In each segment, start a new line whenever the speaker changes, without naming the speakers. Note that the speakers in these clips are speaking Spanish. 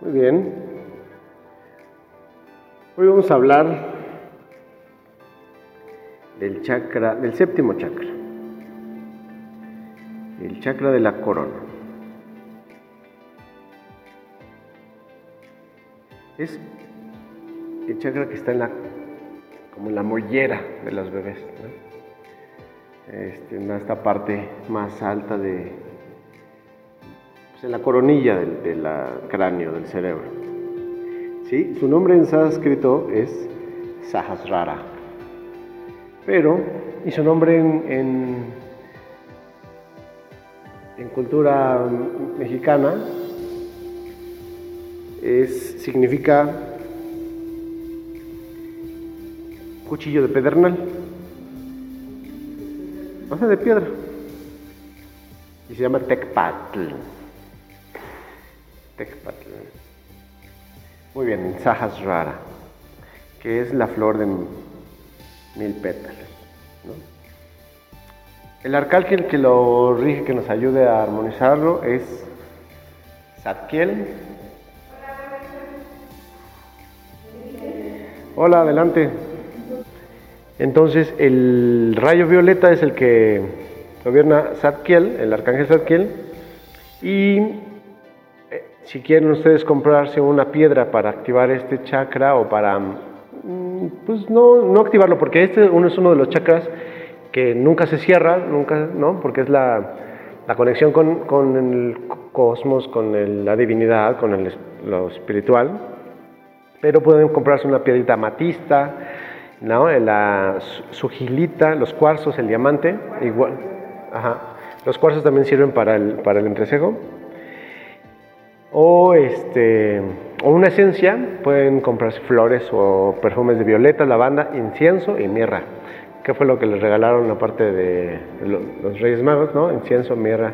Muy bien. Hoy vamos a hablar del chakra, del séptimo chakra, el chakra de la corona. Es el chakra que está en la, como en la mollera de los bebés, este, en esta parte más alta de, en la coronilla del, cráneo, del cerebro. ¿Sí? Su nombre en sánscrito es Sahasrara, pero, y su nombre en, en, cultura mexicana es, significa cuchillo de pedernal, o sea, de piedra, y se llama Tecpatl. Tecpatl. Muy bien, Sahasrara, que es la flor de mil pétalos. El arcángel que lo rige, que nos ayude a armonizarlo, es Zadkiel. Hola, adelante. Entonces, el rayo violeta es el que gobierna Zadkiel, el arcángel Zadkiel. Y si quieren ustedes comprarse una piedra para activar este chakra o para Mm, pues no, no activarlo, porque este uno es uno de los chakras que nunca se cierra, nunca, ¿no? Porque es la, la conexión con, con, el cosmos, con la divinidad, con el, lo espiritual. Pero pueden comprarse una piedrita amatista, ¿no? La sugilita, los cuarzos, el diamante, igual. Ajá. Los cuarzos también sirven para el, para el entrecejo. O este o una esencia, pueden comprarse flores o perfumes de violeta, lavanda, incienso y mirra. ¿Qué fue lo que les regalaron aparte de los Reyes Magos? ¿no? Incienso, mirra,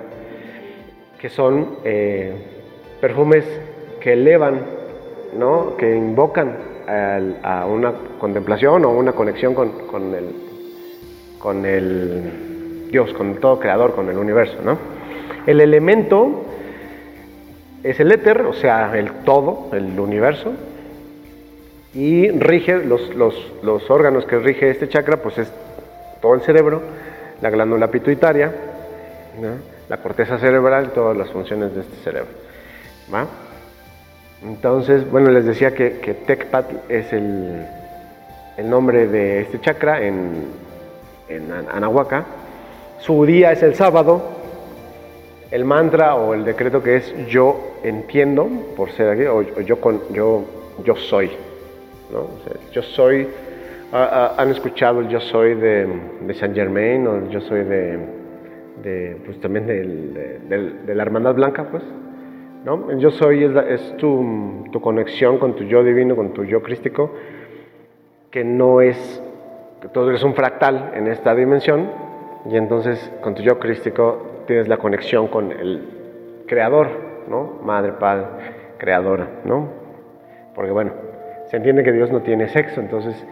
que son eh, perfumes que elevan, ¿no? que invocan a una contemplación o una conexión con, con, el, con el Dios, con todo creador, con el universo. ¿no? El elemento es el éter, o sea, el todo, el universo, y rige los, los, órganos que rige este chakra, pues es todo el cerebro, la glándula pituitaria, la corteza cerebral, todas las funciones de este cerebro. ¿va? Entonces, bueno, les decía que, que es el, el, nombre de este chakra en, en Anahuaca. Su día es el sábado, el mantra o el decreto que es yo entiendo, por ser aquí, o, yo, con, yo, yo soy. ¿no? yo soy, han escuchado el yo soy de, de Saint Germain o yo soy de, de pues también de, la Hermandad Blanca, pues. ¿no? El yo soy es, tu, tu, conexión con tu yo divino, con tu yo crístico, que no es, que todo es un fractal en esta dimensión, y entonces con tu yo crístico tienes la conexión con el creador, ¿no? Madre, padre, creadora, ¿no? Porque bueno, se entiende que Dios no tiene sexo, entonces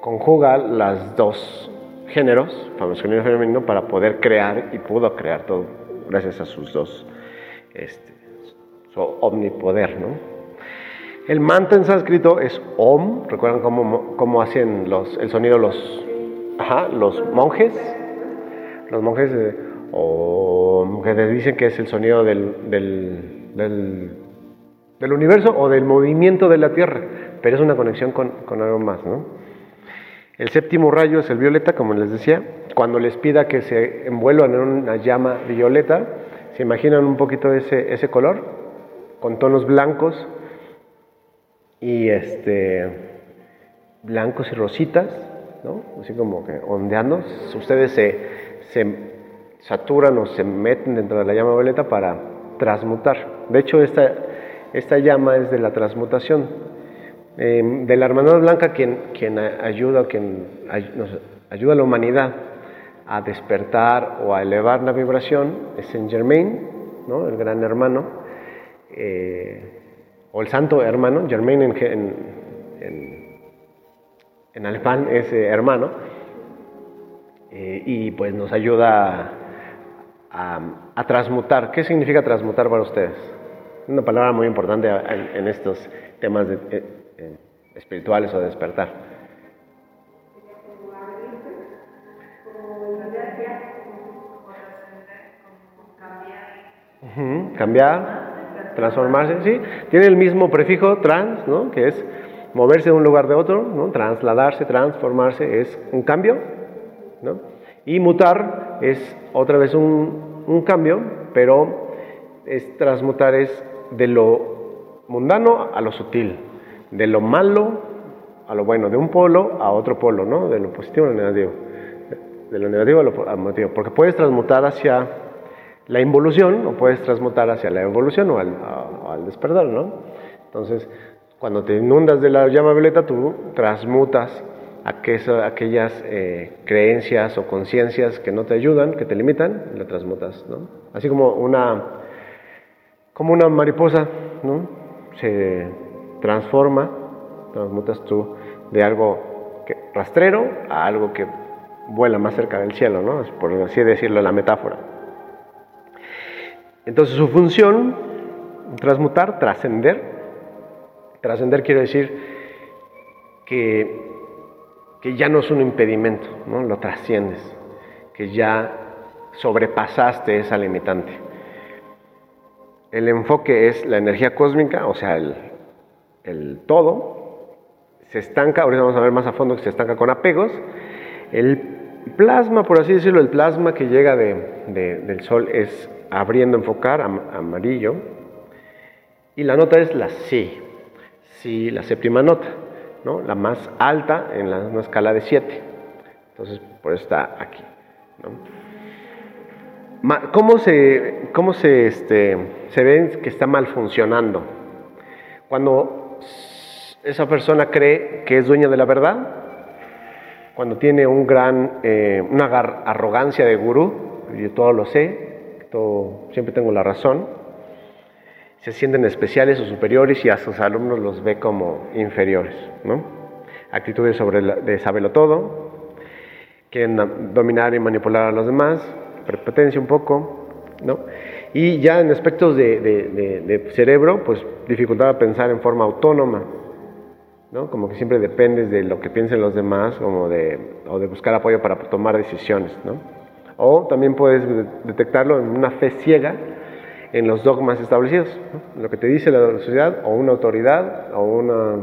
conjuga las dos géneros, masculino y femenino, para poder crear y pudo crear todo gracias a sus dos, este, su omnipoder, ¿no? El mantra en sánscrito es Om, ¿recuerdan cómo, cómo hacen los, el sonido los, ajá, los monjes? Los monjes o que dicen que es el sonido del, del, universo o del movimiento de la Tierra, pero es una conexión con, con, algo más. ¿no? El séptimo rayo es el violeta, como les decía. Cuando les pida que se envuelvan en una llama violeta, se imaginan un poquito ese, ese color, con tonos blancos y este blancos y rositas, ¿no? así como que ondeando. Ustedes se saturan o se meten dentro de la llama violeta para transmutar. De hecho, esta, esta llama es de la transmutación. Eh, de la hermandad blanca, quien, quien ayuda, quien nos ayuda a la humanidad a despertar o a elevar la vibración es Saint Germain, ¿no? el gran hermano, eh, o el santo hermano, Germain en, en, en, alemán es eh, hermano, y pues nos ayuda a, transmutar. ¿Qué significa transmutar para ustedes? Una palabra muy importante en, estos temas de, eh, eh, espirituales o de despertar. cambiar, transformarse, sí. Tiene el mismo prefijo trans, ¿no? Que es moverse de un lugar de otro, ¿no? Trasladarse, transformarse, es un cambio, ¿no? Y mutar es otra vez un, un cambio, pero es transmutar es de lo mundano a lo sutil, de lo malo a lo bueno, de un polo a otro polo, ¿no? De lo positivo a lo negativo. De lo negativo a lo positivo. Porque puedes transmutar hacia la involución o puedes transmutar hacia la evolución o al, despertar, ¿no? Entonces, cuando te inundas de la llama violeta, tú transmutas aquellas eh, creencias o conciencias que no te ayudan, que te limitan, y la transmutas, ¿no? Así como una, como una mariposa, ¿no? Se transforma, transmutas tú de algo que, rastrero a algo que vuela más cerca del cielo, ¿no? Por así decirlo, la metáfora. Entonces su función, transmutar, trascender. Trascender quiere decir que, que, ya no es un impedimento, ¿no? lo trasciendes, que ya sobrepasaste esa limitante. El enfoque es la energía cósmica, o sea, el, todo, se estanca, ahorita vamos a ver más a fondo que se estanca con apegos. El plasma, por así decirlo, el plasma que llega de, del Sol es abriendo enfocar, amarillo. Y la nota es la Si, Si, la séptima nota, ¿no? la más alta en la, una escala de 7. Entonces, por eso está aquí. ¿Cómo se, cómo se, este, se ve que está mal funcionando? Cuando esa persona cree que es dueña de la verdad, cuando tiene un gran, eh, una arrogancia de gurú, yo todo lo sé, siempre tengo la razón, se sienten especiales o superiores y a sus alumnos los ve como inferiores, ¿no? Actitudes sobre de saberlo todo, quieren dominar y manipular a los demás, prepotencia un poco, ¿no? Y ya en aspectos de, cerebro, pues dificultad a pensar en forma autónoma, ¿no? Como que siempre dependes de lo que piensen los demás como de, o de buscar apoyo para tomar decisiones, ¿no? O también puedes detectarlo en una fe ciega en los dogmas establecidos, lo que te dice la sociedad o una autoridad o una,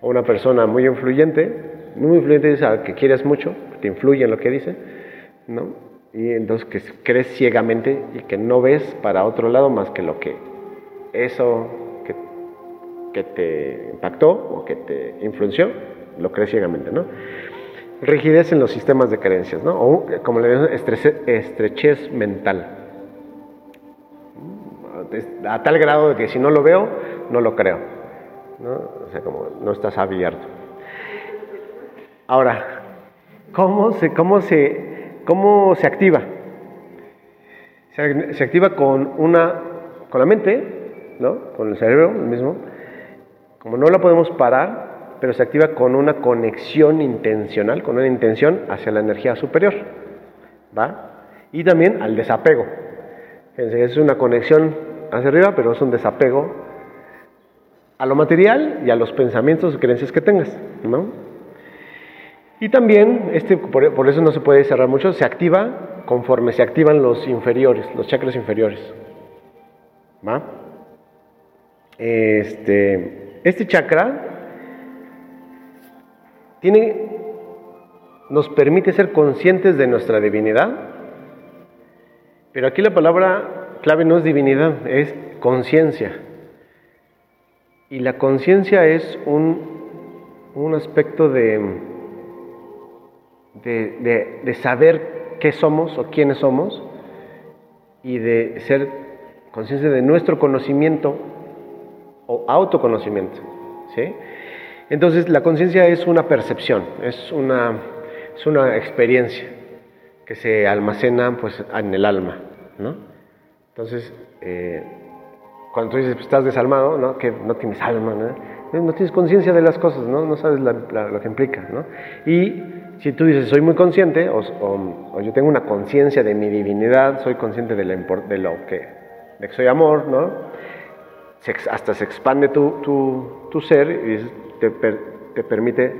una persona muy influyente, muy influyente que quieres mucho, te influye en lo que dice, ¿no? Y entonces que crees ciegamente y que no ves para otro lado más que lo que eso que, que te impactó o que te influenció, lo crees ciegamente, ¿no? rigidez en los sistemas de creencias, ¿no? o como le digo, estrechez mental. A tal grado de que si no lo veo, no lo creo. ¿no? O sea, como no estás abierto. Ahora, ¿cómo se, cómo se, cómo se activa? Se, activa con, una, con la mente, ¿no? con el cerebro mismo. Como no la podemos parar, pero se activa con una conexión intencional, con una intención hacia la energía superior. ¿Va? Y también al desapego. Fíjense, es una conexión hacia arriba, pero es un desapego a lo material y a los pensamientos y creencias que tengas. ¿no? Y también, este, por, por eso no se puede cerrar mucho, se activa conforme se activan los inferiores, los chakras inferiores. ¿Va? Este, este chakra nos permite ser conscientes de nuestra divinidad, pero aquí la palabra clave no es divinidad, es conciencia. Y la conciencia es un, un aspecto de, de, de, saber qué somos o quiénes somos y de ser conciencia de nuestro conocimiento o autoconocimiento. ¿sí? Entonces la conciencia es una percepción, es una, es una experiencia que se almacena pues, en el alma. ¿no? Entonces, eh, cuando tú dices, pues, estás desalmado, ¿no? que no tienes alma, ¿no? no tienes conciencia de las cosas, ¿no? no sabes lo que implica. ¿no? Y si tú dices, soy muy consciente, o, yo tengo una conciencia de mi divinidad, soy consciente de, de lo que, de que soy amor, ¿no? hasta se expande tu, ser y te, te, permite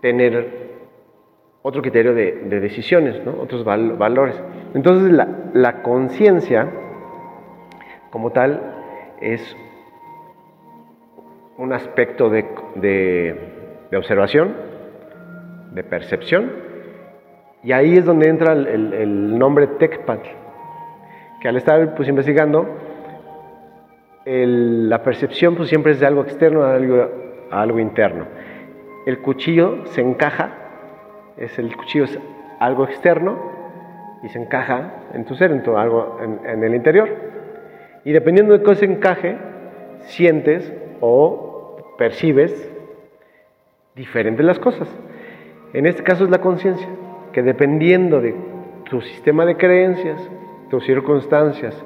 tener otro criterio de, decisiones, otros valores. Entonces la, conciencia como tal es un aspecto de, de, observación, de percepción, y ahí es donde entra el, nombre Tecpat, que al estar pues, investigando, la percepción pues, siempre es de algo externo a algo, algo interno. El cuchillo se encaja, es el cuchillo es algo externo y se encaja en tu ser, en tu, algo en, el interior. Y dependiendo de cómo se encaje, sientes o percibes diferentes las cosas. En este caso es la conciencia, que dependiendo de tu sistema de creencias, tus circunstancias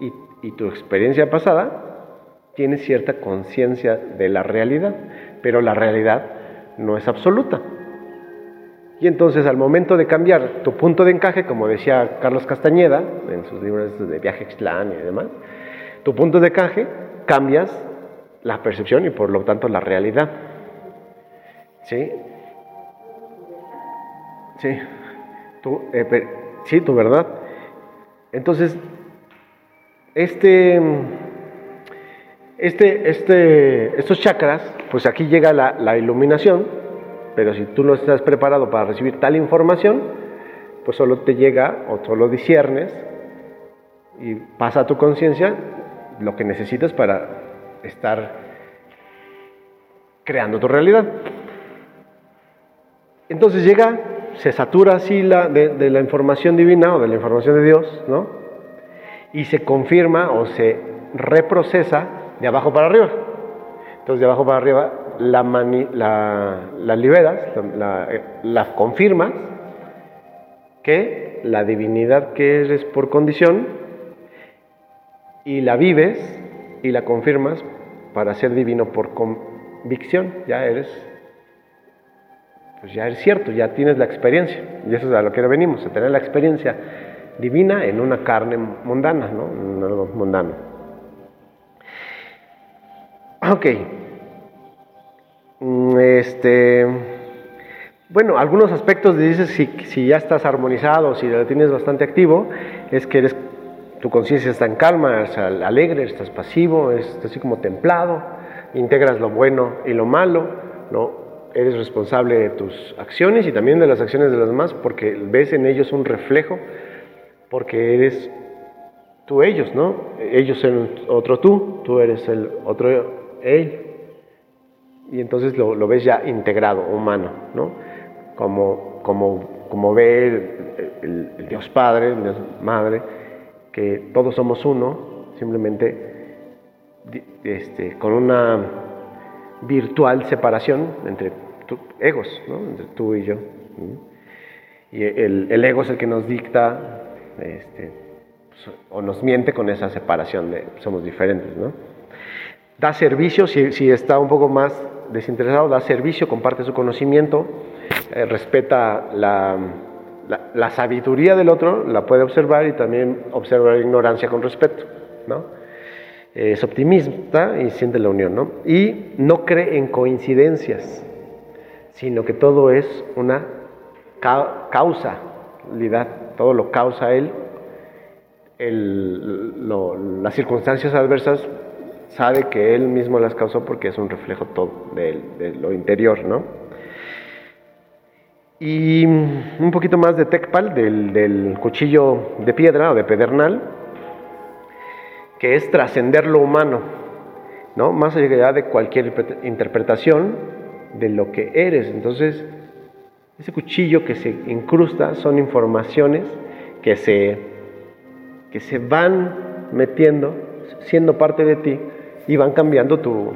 y, tu experiencia pasada, tienes cierta conciencia de la realidad, pero la realidad no es absoluta. Y entonces al momento de cambiar tu punto de encaje, como decía Carlos Castañeda en sus libros de viaje Xtlán y demás, tu punto de encaje cambias la percepción y por lo tanto la realidad. ¿Sí? Sí, tú, eh, sí, tu verdad. Entonces, este, este, este, estos chakras, pues aquí llega la iluminación, pero si tú no estás preparado para recibir tal información, pues solo te llega o solo disiernes y pasa a tu conciencia lo que necesitas para estar creando tu realidad. Entonces llega, se satura así la, de, de, la información divina o de la información de Dios, ¿no? Y se confirma o se reprocesa de abajo para arriba. Entonces de abajo para arriba la, la, liberas, la, confirmas que la divinidad que eres por condición y la vives y la confirmas para ser divino por convicción. Ya eres, pues ya eres cierto, ya tienes la experiencia. Y eso es a lo que venimos, a tener la experiencia divina en una carne mundana, ¿no? En algo mundano. Ok. Mm, este, bueno, algunos aspectos dices si, ya estás armonizado, si lo tienes bastante activo, es que eres, tu conciencia está en calma, alegre, estás pasivo, es así como templado, integras lo bueno y lo malo, ¿no? eres responsable de tus acciones y también de las acciones de los demás porque ves en ellos un reflejo, porque eres tú ellos, ¿no? Ellos son otro tú, tú eres el otro él y entonces lo, ves ya integrado, humano, ¿no? Como, como, como ve el, Dios Padre, el Dios Madre, que todos somos uno, simplemente este, con una virtual separación entre egos, ¿no? entre tú y yo. Y el, el, ego es el que nos dicta este, o nos miente con esa separación de somos diferentes. ¿no? Da servicio, si, si está un poco más desinteresado, da servicio, comparte su conocimiento, eh, respeta la, la, sabiduría del otro, la puede observar y también observa la ignorancia con respeto, ¿no? Es optimista y siente la unión, ¿no? Y no cree en coincidencias, sino que todo es una causalidad, todo lo causa él, las circunstancias adversas sabe que él mismo las causó porque es un reflejo todo de, lo interior, ¿no? Y un poquito más de Tecpal, del, del cuchillo de piedra o de pedernal, que es trascender lo humano, ¿no? Más allá de cualquier interpretación de lo que eres. Entonces, ese cuchillo que se incrusta son informaciones que se, que se van metiendo, siendo parte de ti, y van cambiando tu,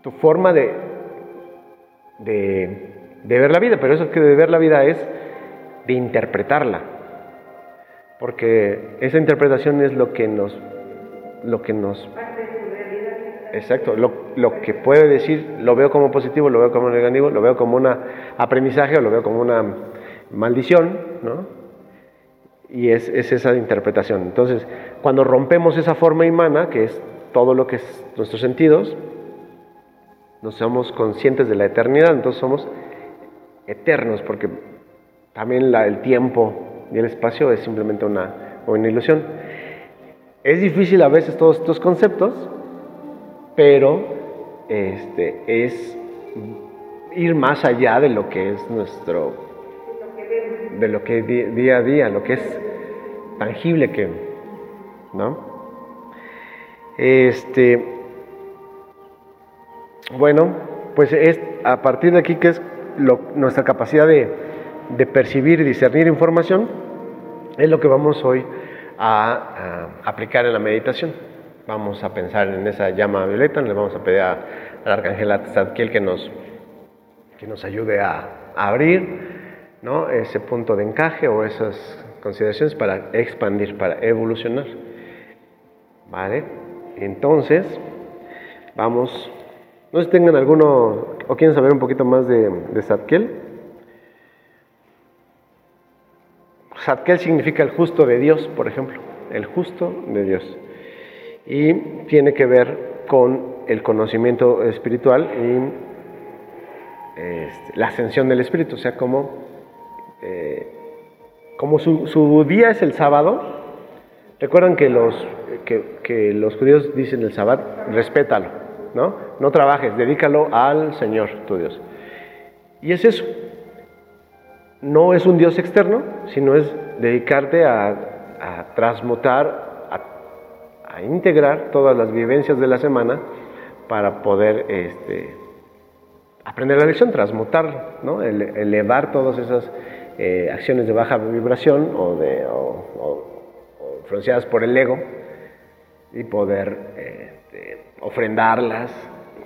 tu forma de, de, ver la vida, pero eso que de ver la vida es de interpretarla, porque esa interpretación es lo que nos, lo que nos, exacto, lo, lo que puede decir, lo veo como positivo, lo veo como negativo, lo veo como un aprendizaje o lo veo como una maldición, ¿no? Y es, es esa interpretación. Entonces, cuando rompemos esa forma humana, que es todo lo que es nuestros sentidos, nos somos conscientes de la eternidad, entonces somos eternos, porque también el tiempo y el espacio es simplemente una, una ilusión. Es difícil a veces todos estos conceptos, pero este, es ir más allá de lo que es nuestro, de lo que día a día, lo que es tangible que, ¿no? Este, bueno, pues es a partir de aquí que es nuestra capacidad de, de, percibir y discernir información, es lo que vamos hoy a, aplicar en la meditación. Vamos a pensar en esa llama violeta, le vamos a pedir al arcángel Atzadkiel que nos, que nos ayude a abrir ¿no? ese punto de encaje o esas consideraciones para expandir, para evolucionar. ¿Vale? Entonces, vamos no sé si tengan alguno o quieren saber un poquito más de, de Zadkiel. Zadkiel significa el justo de Dios, por ejemplo, el justo de Dios. Y tiene que ver con el conocimiento espiritual y este, la ascensión del espíritu, o sea, como, eh, como su, día es el sábado, recuerdan que los, que, los judíos dicen el sábado, respétalo. ¿no? No trabajes, dedícalo al Señor, tu Dios. Y es eso. No es un Dios externo, sino es dedicarte a, transmutar, a, integrar todas las vivencias de la semana para poder este, aprender la lección, transmutar, elevar todas esas eh, acciones de baja vibración o, de, influenciadas por el ego y poder este, ofrendarlas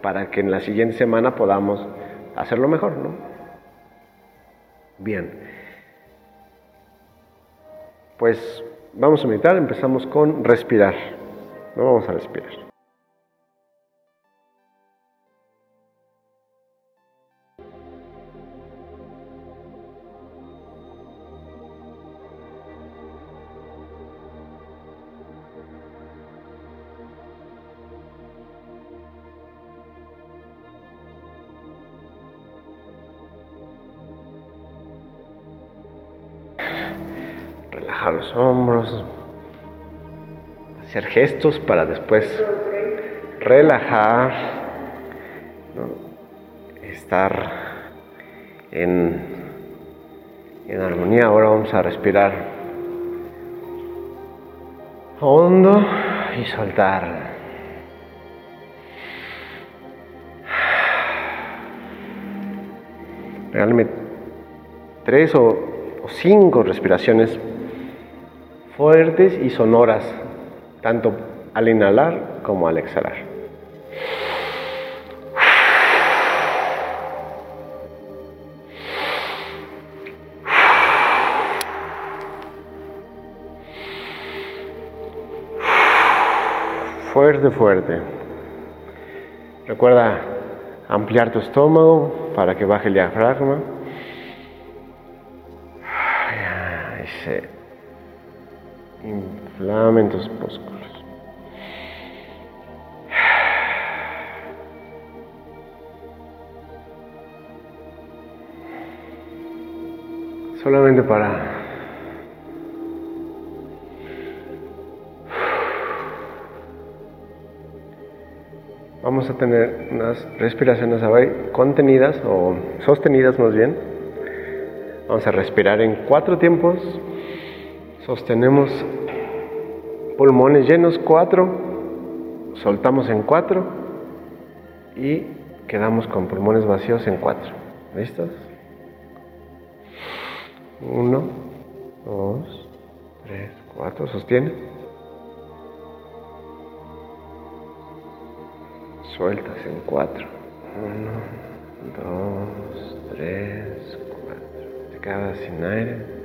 para que en la siguiente semana podamos hacerlo mejor, ¿no? Bien. Pues vamos a meditar, empezamos con respirar. No vamos a respirar. Hombros, hacer gestos para después relajar, estar en, en armonía. Ahora vamos a respirar hondo y soltar. Realmente tres o, o cinco respiraciones fuertes y sonoras, tanto al inhalar como al exhalar. Fuerte, fuerte. Recuerda ampliar tu estómago para que baje el diafragma. Inflamen tus músculos. Solamente para vamos a tener unas respiraciones contenidas o sostenidas más bien. Vamos a respirar en cuatro tiempos Sostenemos pulmones llenos, cuatro, soltamos en cuatro y quedamos con pulmones vacíos en cuatro. ¿Listos? Uno, dos, tres, cuatro, sostiene. Sueltas en cuatro. Uno, dos, tres, cuatro. Te quedas sin aire.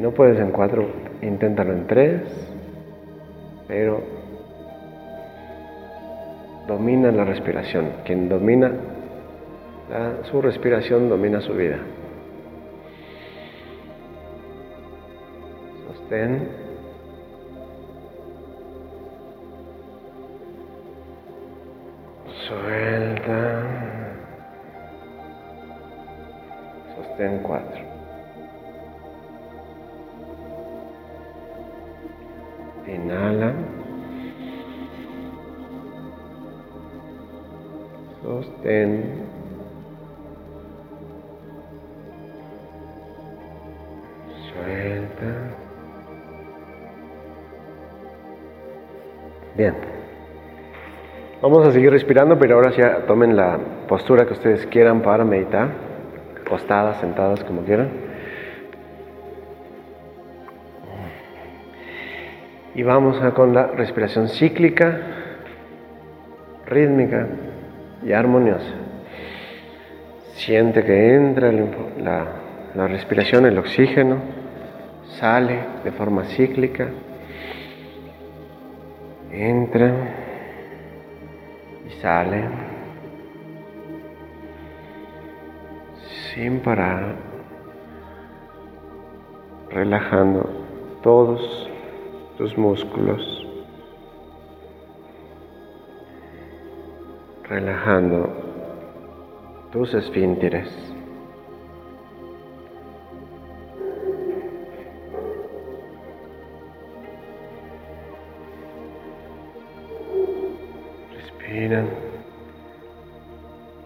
No puedes en cuatro, inténtalo en tres. Pero domina la respiración. Quien domina su respiración, domina su vida. Sostén. Suelta. Sostén cuatro. Inhala. Sostén. Suelta. Bien. Vamos a seguir respirando, pero ahora ya tomen la postura que ustedes quieran para meditar. Acostadas, sentadas, como quieran. Y vamos a con la respiración cíclica, rítmica y armoniosa. Siente que entra la, la respiración, el oxígeno, sale de forma cíclica, entra y sale sin parar, relajando todos tus músculos, relajando tus esfínteres. Respira,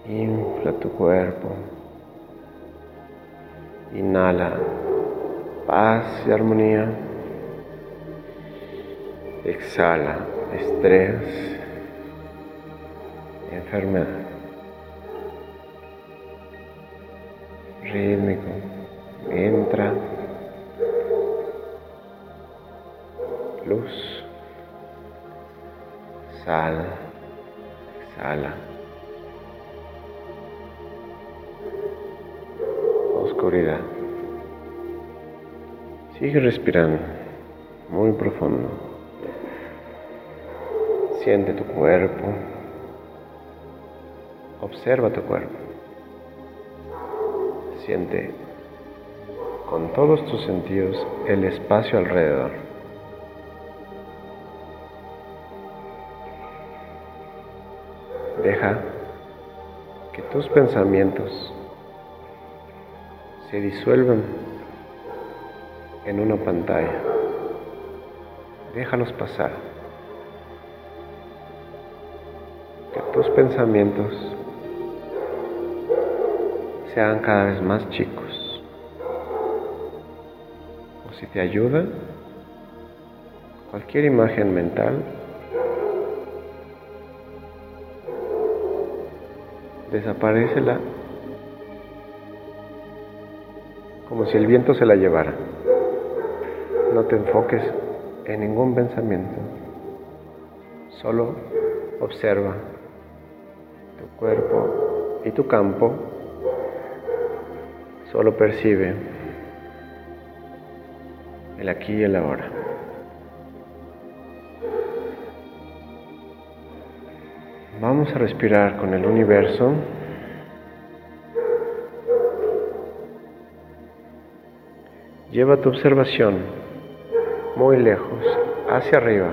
infla tu cuerpo, inhala paz y armonía. Exhala estrés, enfermedad. Rítmico. Entra. Luz. Sal. Exhala. Oscuridad. Sigue respirando muy profundo. Siente tu cuerpo. Observa tu cuerpo. Siente con todos tus sentidos el espacio alrededor. Deja que tus pensamientos se disuelvan en una pantalla. Déjalos pasar. Tus pensamientos sean cada vez más chicos. O si te ayuda, cualquier imagen mental desaparecela como si el viento se la llevara. No te enfoques en ningún pensamiento, solo observa cuerpo y tu campo solo percibe el aquí y el ahora. Vamos a respirar con el universo. Lleva tu observación muy lejos, hacia arriba,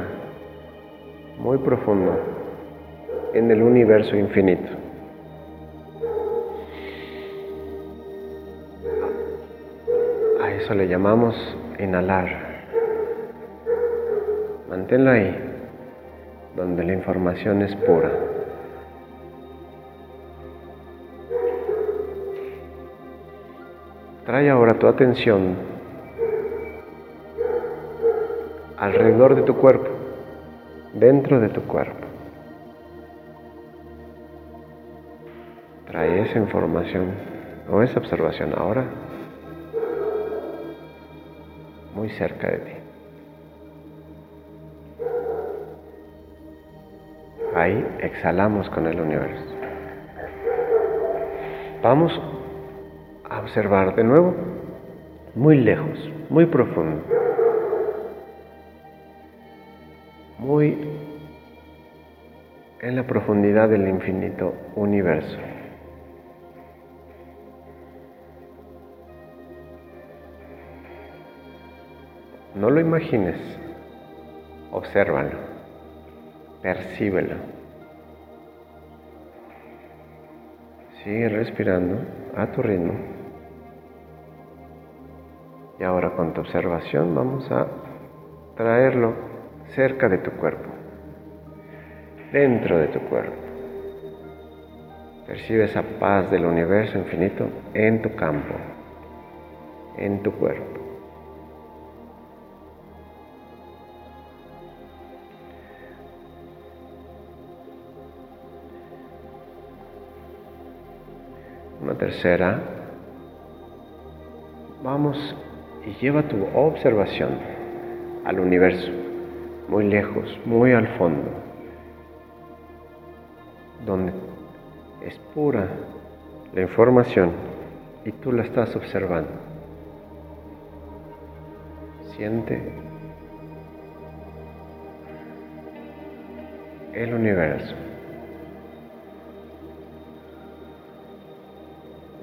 muy profundo en el universo infinito. Eso le llamamos inhalar. Manténlo ahí, donde la información es pura. Trae ahora tu atención alrededor de tu cuerpo, dentro de tu cuerpo. Trae esa información o esa observación ahora muy cerca de ti. Ahí exhalamos con el universo. Vamos a observar de nuevo muy lejos, muy profundo, muy en la profundidad del infinito universo. No lo imagines, obsérvalo, percíbelo. Sigue respirando a tu ritmo. Y ahora con tu observación vamos a traerlo cerca de tu cuerpo, dentro de tu cuerpo. Percibe esa paz del universo infinito en tu campo, en tu cuerpo. Tercera. Vamos y lleva tu observación al universo, muy lejos, muy al fondo, donde es pura la información y tú la estás observando. Siente el universo.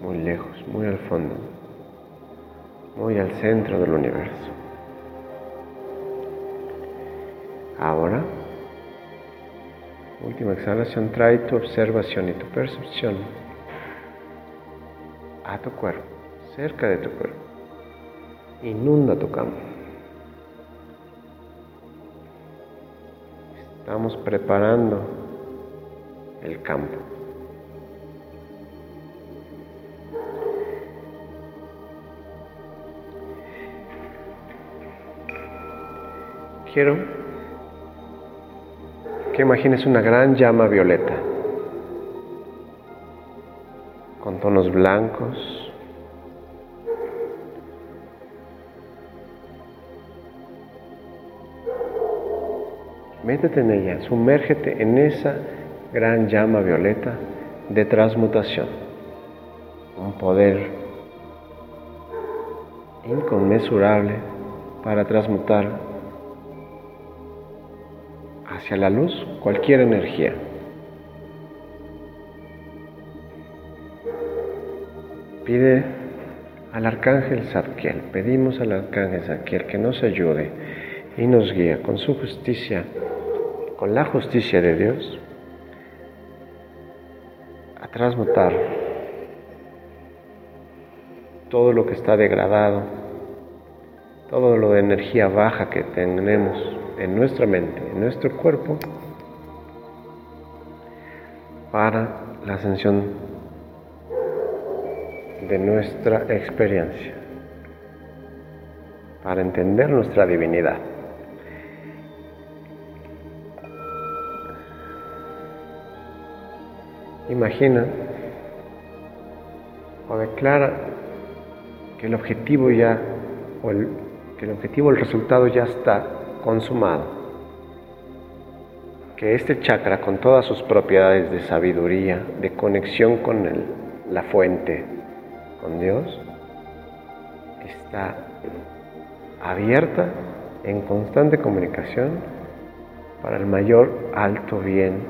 Muy lejos, muy al fondo, muy al centro del universo. Ahora Última exhalación, trae tu observación y tu percepción a tu cuerpo, cerca de tu cuerpo. Inunda tu campo. Estamos preparando el campo. Quiero que imagines una gran llama violeta con tonos blancos. Métete en ella, sumérgete en esa gran llama violeta de transmutación. Un poder inconmensurable para transmutar hacia la luz cualquier energía. Pide al arcángel Zadkiel, pedimos al arcángel Zadkiel que nos ayude y nos guíe con su justicia, con la justicia de Dios, a transmutar todo lo que está degradado, todo lo de energía baja que tenemos en nuestra mente, en nuestro cuerpo, para la ascensión de nuestra experiencia, para entender nuestra divinidad. Imagina o declara que el objetivo ya, o el, que el objetivo, el resultado ya está consumado. Que este chakra, con todas sus propiedades de sabiduría, de conexión con la fuente, con Dios, está abierta en constante comunicación para el mayor alto bien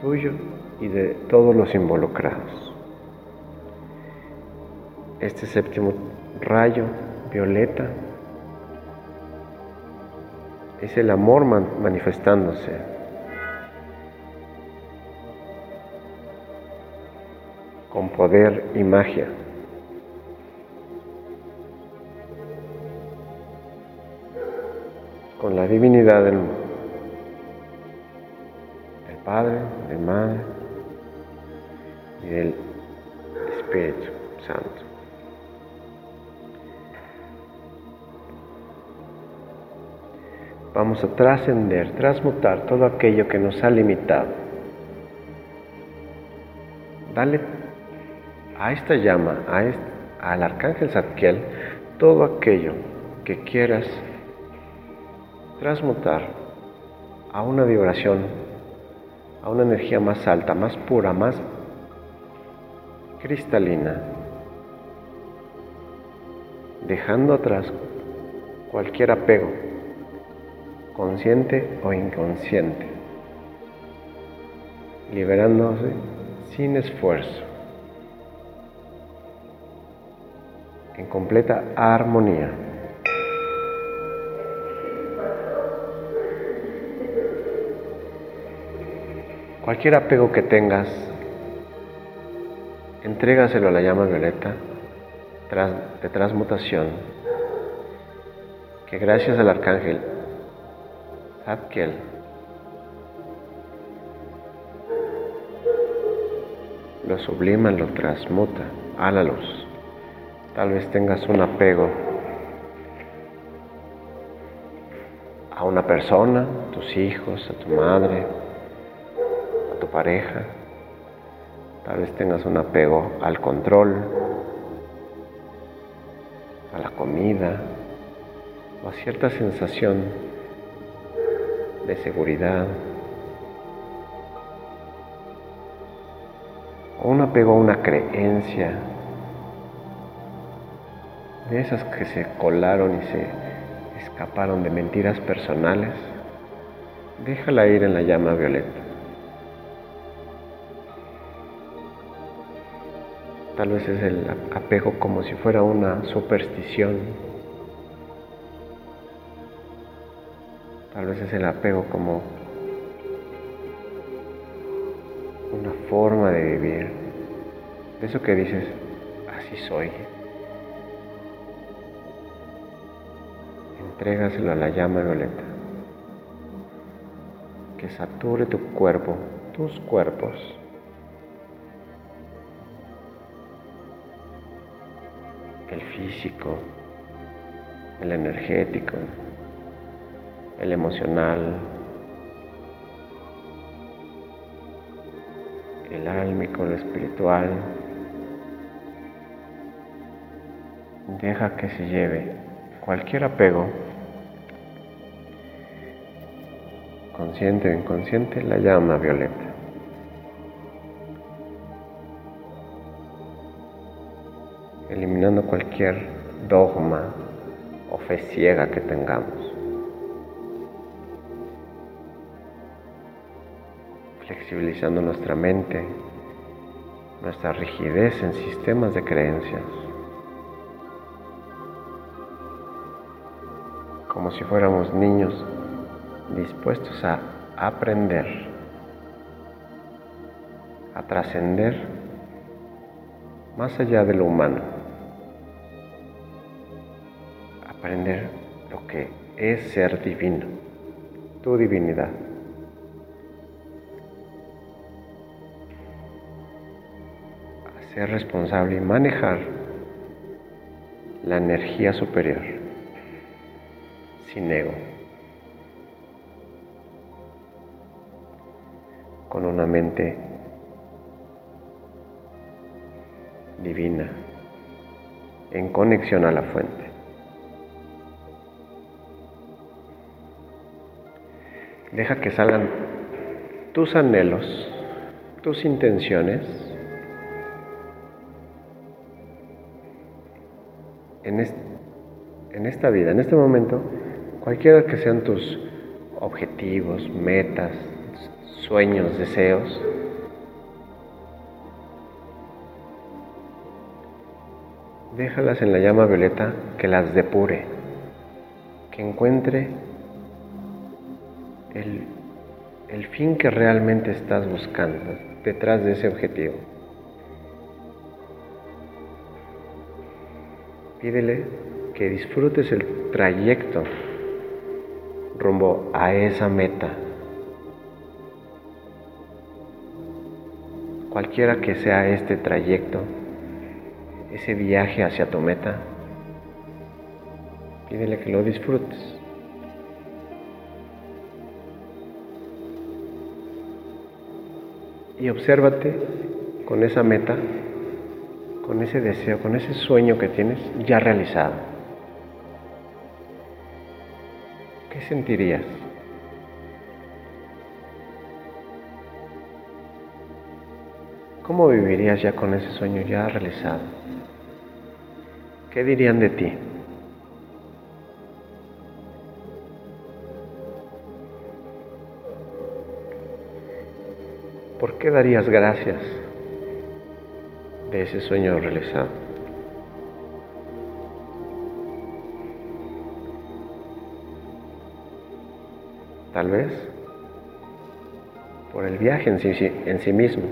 tuyo y de todos los involucrados. Este séptimo rayo violeta es el amor manifestándose. con poder y magia. Con la divinidad del, del Padre, del Madre y del Espíritu Santo. Vamos a trascender, transmutar todo aquello que nos ha limitado. Dale a esta llama, a al arcángel Zadkiel, todo aquello que quieras transmutar a una vibración, a una energía más alta, más pura, más cristalina, dejando atrás cualquier apego consciente o inconsciente, liberándose sin esfuerzo, en completa armonía. Cualquier apego que tengas, entrégaselo a la llama violeta de transmutación, que gracias al arcángel Zadkiel lo sublima, lo transmuta a la luz. Tal vez tengas un apego a una persona, a tus hijos, a tu madre, a tu pareja. Tal vez tengas un apego al control, a la comida o a cierta sensación de seguridad. O un apego a una creencia de esas que se colaron y se escaparon de mentiras personales, déjala ir en la llama violeta. Tal vez es el apego como si fuera una superstición. Tal vez es el apego como una forma de vivir. Eso que dices, así soy. Entrégaselo a la llama violeta. Que sature tu cuerpo, tus cuerpos. El físico, el energético, el emocional, el álmico, el espiritual. Deja que se lleve cualquier apego consciente o inconsciente, la llama violeta. Eliminando cualquier dogma o fe ciega que tengamos. Flexibilizando nuestra mente, nuestra rigidez en sistemas de creencias. Como si fuéramos niños dispuestos a aprender, a trascender más allá de lo humano, aprender lo que es ser divino, tu divinidad. Ser responsable y manejar la energía superior sin ego. con una mente divina en conexión a la fuente. Deja que salgan tus anhelos, tus intenciones en, en esta vida, en este momento, cualquiera que sean tus objetivos, metas, sueños, deseos. Déjalas en la llama violeta que las depure, que encuentre el, el fin que realmente estás buscando detrás de ese objetivo. Pídele que disfrutes el trayecto rumbo a esa meta cualquiera que sea este trayecto, ese viaje hacia tu meta, pídele que lo disfrutes. Y obsérvate con esa meta, con ese deseo, con ese sueño que tienes ya realizado. ¿Qué sentirías? ¿Cómo vivirías ya con ese sueño ya realizado? ¿Qué dirían de ti? ¿Por qué darías gracias ese sueño realizado? Tal vez por el viaje en sí mismo,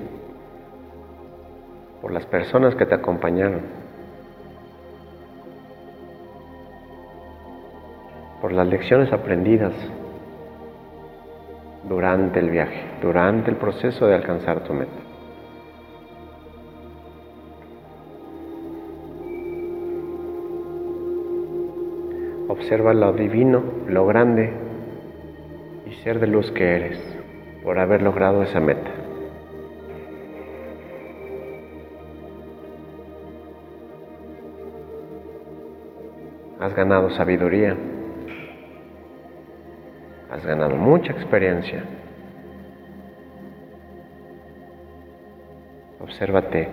por las personas que te acompañaron, por las lecciones aprendidas durante el viaje, durante el proceso de alcanzar tu meta. Observa lo divino, lo grande y ser de luz que eres por haber logrado esa meta. Has ganado sabiduría, has ganado mucha experiencia. Obsérvate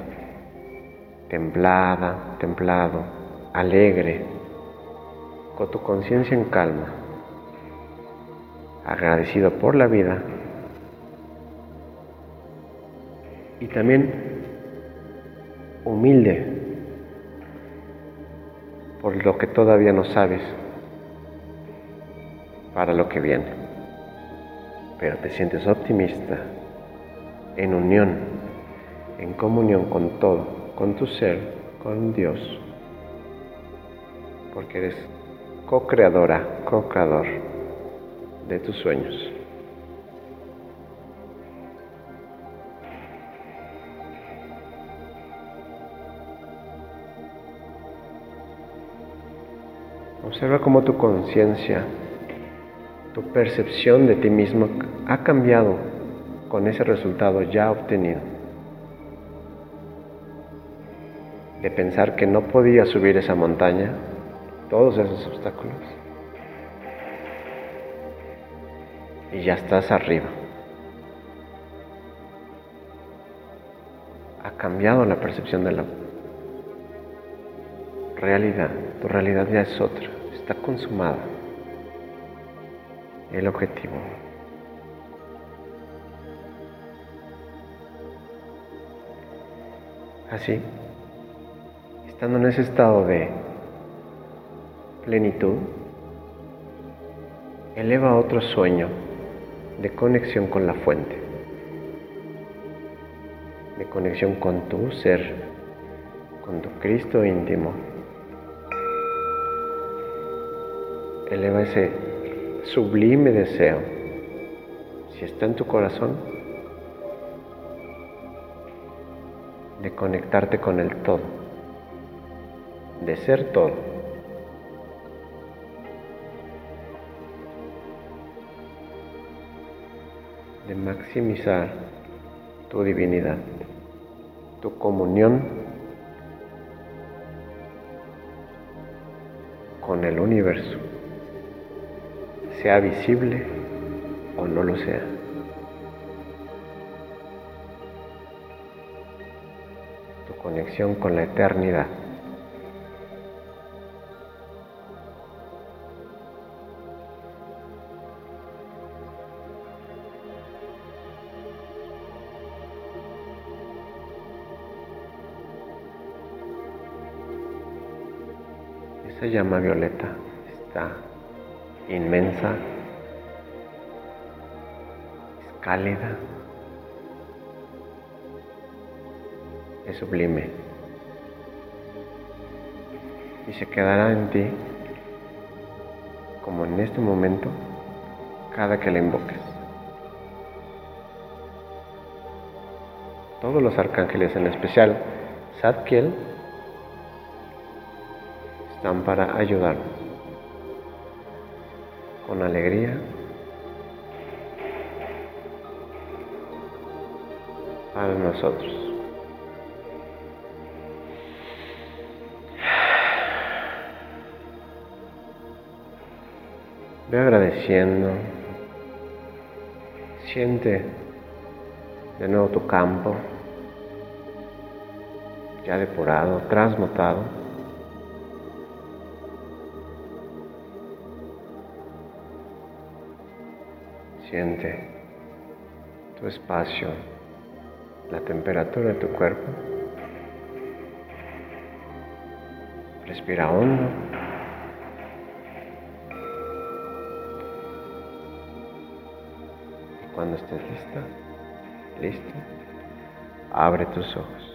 templada, templado, alegre, con tu conciencia en calma, agradecido por la vida y también humilde por lo que todavía no sabes para lo que viene. Pero te sientes optimista, en unión, en comunión con todo, con tu ser, con Dios, porque eres co-creadora, co-creador de tus sueños. Observa cómo tu conciencia, tu percepción de ti mismo ha cambiado con ese resultado ya obtenido. De pensar que no podía subir esa montaña, todos esos obstáculos, y ya estás arriba. Ha cambiado la percepción de la realidad. Tu realidad ya es otra está consumada. El objetivo. Así, estando en ese estado de plenitud, eleva otro sueño de conexión con la fuente, de conexión con tu ser, con tu Cristo íntimo. eleva ese sublime deseo, si está en tu corazón, de conectarte con el todo, de ser todo. De maximizar tu divinidad, tu comunión con el universo sea visible o no lo sea. Tu conexión con la eternidad. Llama violeta está inmensa, es cálida, es sublime y se quedará en ti como en este momento cada que la invoques. Todos los arcángeles, en especial Zadkiel, están para ayudarnos con alegría. Para nosotros. Ve agradeciendo. Siente de nuevo tu campo ya depurado, transmutado. Siente tu espacio, la temperatura de tu cuerpo. Respira hondo. Y cuando estés lista, Listo. Abre tus ojos.